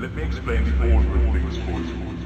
Let me explain the order of things for you.